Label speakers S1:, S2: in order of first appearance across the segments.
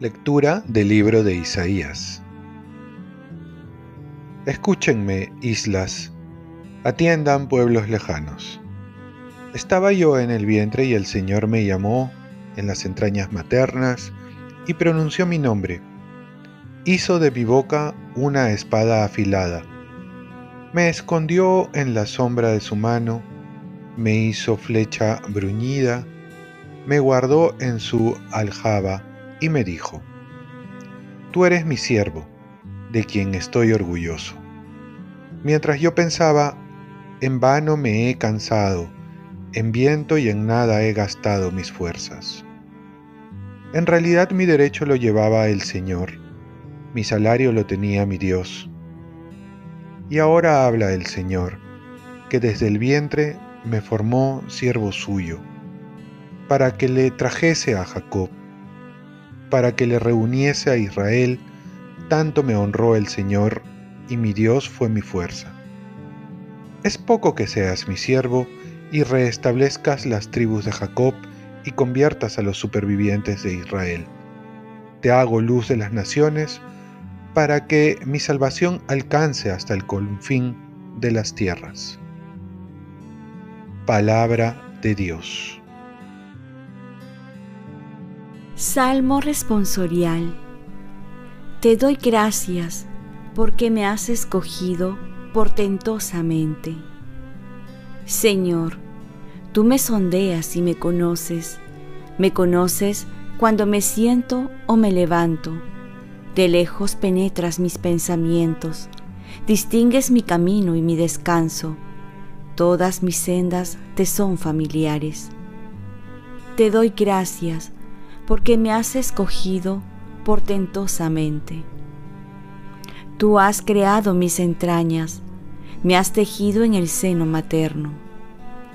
S1: Lectura del libro de Isaías. Escúchenme, islas, atiendan pueblos lejanos. Estaba yo en el vientre y el Señor me llamó en las entrañas maternas y pronunció mi nombre. Hizo de mi boca una espada afilada. Me escondió en la sombra de su mano, me hizo flecha bruñida, me guardó en su aljaba y me dijo, Tú eres mi siervo, de quien estoy orgulloso. Mientras yo pensaba, en vano me he cansado, en viento y en nada he gastado mis fuerzas. En realidad mi derecho lo llevaba el Señor, mi salario lo tenía mi Dios. Y ahora habla el Señor, que desde el vientre me formó siervo suyo, para que le trajese a Jacob para que le reuniese a Israel, tanto me honró el Señor, y mi Dios fue mi fuerza. Es poco que seas mi siervo y restablezcas las tribus de Jacob y conviertas a los supervivientes de Israel. Te hago luz de las naciones, para que mi salvación alcance hasta el confín de las tierras. Palabra de Dios.
S2: Salmo responsorial. Te doy gracias porque me has escogido portentosamente. Señor, tú me sondeas y me conoces. Me conoces cuando me siento o me levanto. De lejos penetras mis pensamientos. Distingues mi camino y mi descanso. Todas mis sendas te son familiares. Te doy gracias porque me has escogido portentosamente. Tú has creado mis entrañas, me has tejido en el seno materno.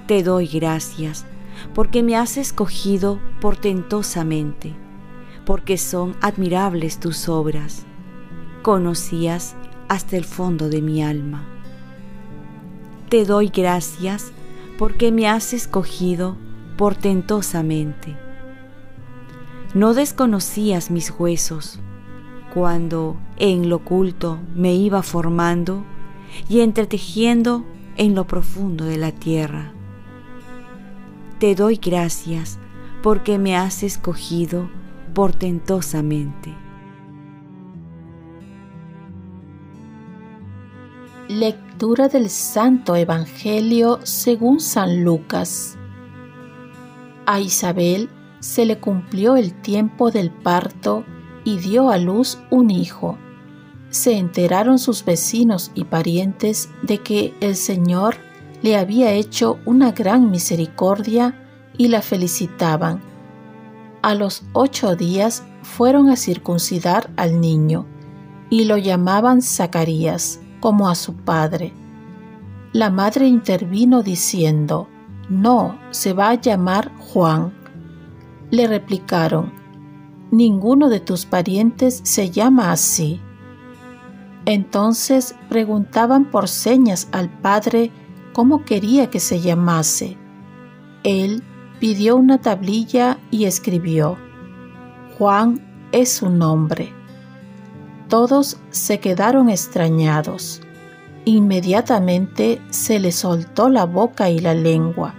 S2: Te doy gracias, porque me has escogido portentosamente, porque son admirables tus obras. Conocías hasta el fondo de mi alma. Te doy gracias, porque me has escogido portentosamente no desconocías mis huesos cuando en lo oculto me iba formando y entretejiendo en lo profundo de la tierra. Te doy gracias porque me has escogido portentosamente.
S3: Lectura del Santo Evangelio según San Lucas. A Isabel se le cumplió el tiempo del parto y dio a luz un hijo. Se enteraron sus vecinos y parientes de que el Señor le había hecho una gran misericordia y la felicitaban. A los ocho días fueron a circuncidar al niño y lo llamaban Zacarías, como a su padre. La madre intervino diciendo, No, se va a llamar Juan le replicaron, Ninguno de tus parientes se llama así. Entonces preguntaban por señas al padre cómo quería que se llamase. Él pidió una tablilla y escribió, Juan es su nombre. Todos se quedaron extrañados. Inmediatamente se le soltó la boca y la lengua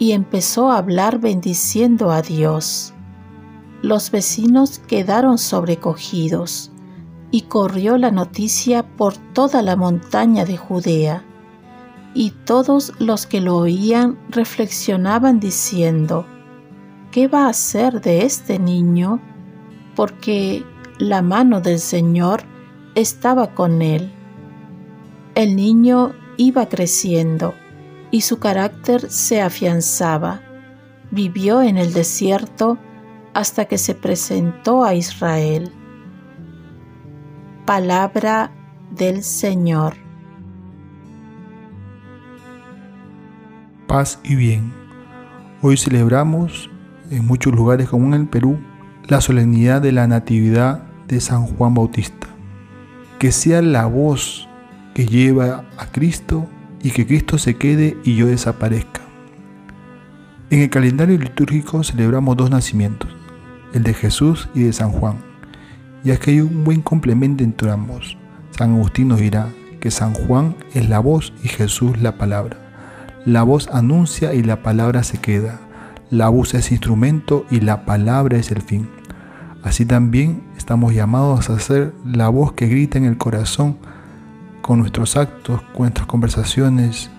S3: y empezó a hablar bendiciendo a Dios. Los vecinos quedaron sobrecogidos y corrió la noticia por toda la montaña de Judea. Y todos los que lo oían reflexionaban diciendo, ¿qué va a ser de este niño? Porque la mano del Señor estaba con él. El niño iba creciendo y su carácter se afianzaba. Vivió en el desierto hasta que se presentó a Israel. Palabra del Señor.
S4: Paz y bien. Hoy celebramos en muchos lugares como en el Perú la solemnidad de la Natividad de San Juan Bautista. Que sea la voz que lleva a Cristo y que Cristo se quede y yo desaparezca. En el calendario litúrgico celebramos dos nacimientos, el de Jesús y de San Juan, ya que hay un buen complemento entre ambos. San Agustín nos dirá que San Juan es la voz y Jesús la palabra. La voz anuncia y la palabra se queda. La voz es instrumento y la palabra es el fin. Así también estamos llamados a ser la voz que grita en el corazón con nuestros actos, con nuestras conversaciones,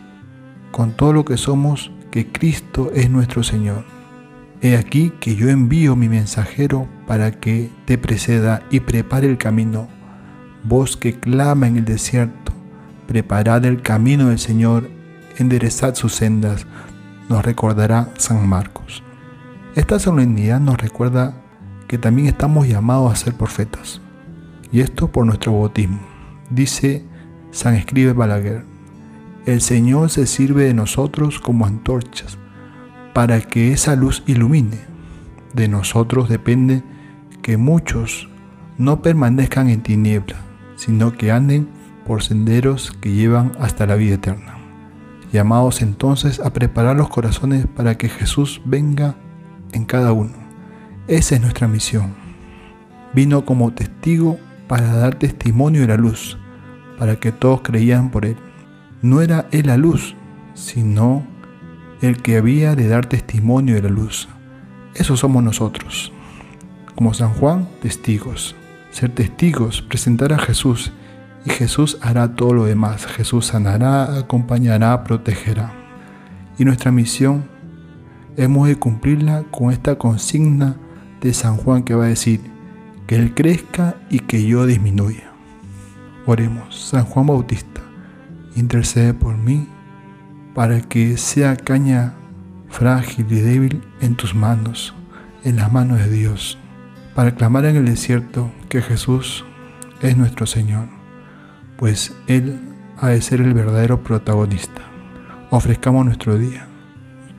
S4: con todo lo que somos, que Cristo es nuestro Señor. He aquí que yo envío mi mensajero para que te preceda y prepare el camino. Voz que clama en el desierto, preparad el camino del Señor, enderezad sus sendas, nos recordará San Marcos. Esta solemnidad nos recuerda que también estamos llamados a ser profetas, y esto por nuestro bautismo. Dice San Escribe Balaguer, el Señor se sirve de nosotros como antorchas para que esa luz ilumine. De nosotros depende que muchos no permanezcan en tiniebla, sino que anden por senderos que llevan hasta la vida eterna. Llamados entonces a preparar los corazones para que Jesús venga en cada uno. Esa es nuestra misión. Vino como testigo para dar testimonio de la luz, para que todos creían por Él. No era Él la luz, sino el que había de dar testimonio de la luz. Eso somos nosotros. Como San Juan, testigos. Ser testigos, presentar a Jesús y Jesús hará todo lo demás. Jesús sanará, acompañará, protegerá. Y nuestra misión hemos de cumplirla con esta consigna de San Juan que va a decir, que Él crezca y que yo disminuya. Oremos, San Juan Bautista, intercede por mí para que sea caña frágil y débil en tus manos, en las manos de Dios, para clamar en el desierto que Jesús es nuestro Señor, pues Él ha de ser el verdadero protagonista. Ofrezcamos nuestro día.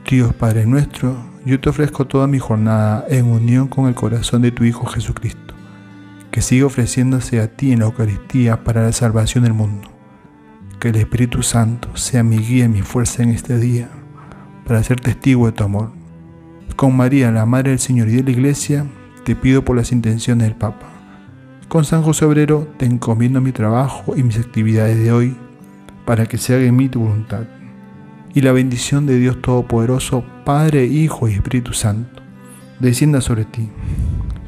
S4: Dios Padre nuestro, yo te ofrezco toda mi jornada en unión con el corazón de tu Hijo Jesucristo, que sigue ofreciéndose a ti en la Eucaristía para la salvación del mundo que el Espíritu Santo sea mi guía y mi fuerza en este día para ser testigo de tu amor. Con María, la Madre del Señor y de la Iglesia, te pido por las intenciones del Papa. Con San José Obrero te encomiendo mi trabajo y mis actividades de hoy para que se haga en mí tu voluntad. Y la bendición de Dios Todopoderoso, Padre, Hijo y Espíritu Santo, descienda sobre ti.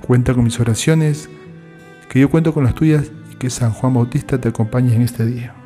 S4: Cuenta con mis oraciones, que yo cuento con las tuyas y que San Juan Bautista te acompañe en este día.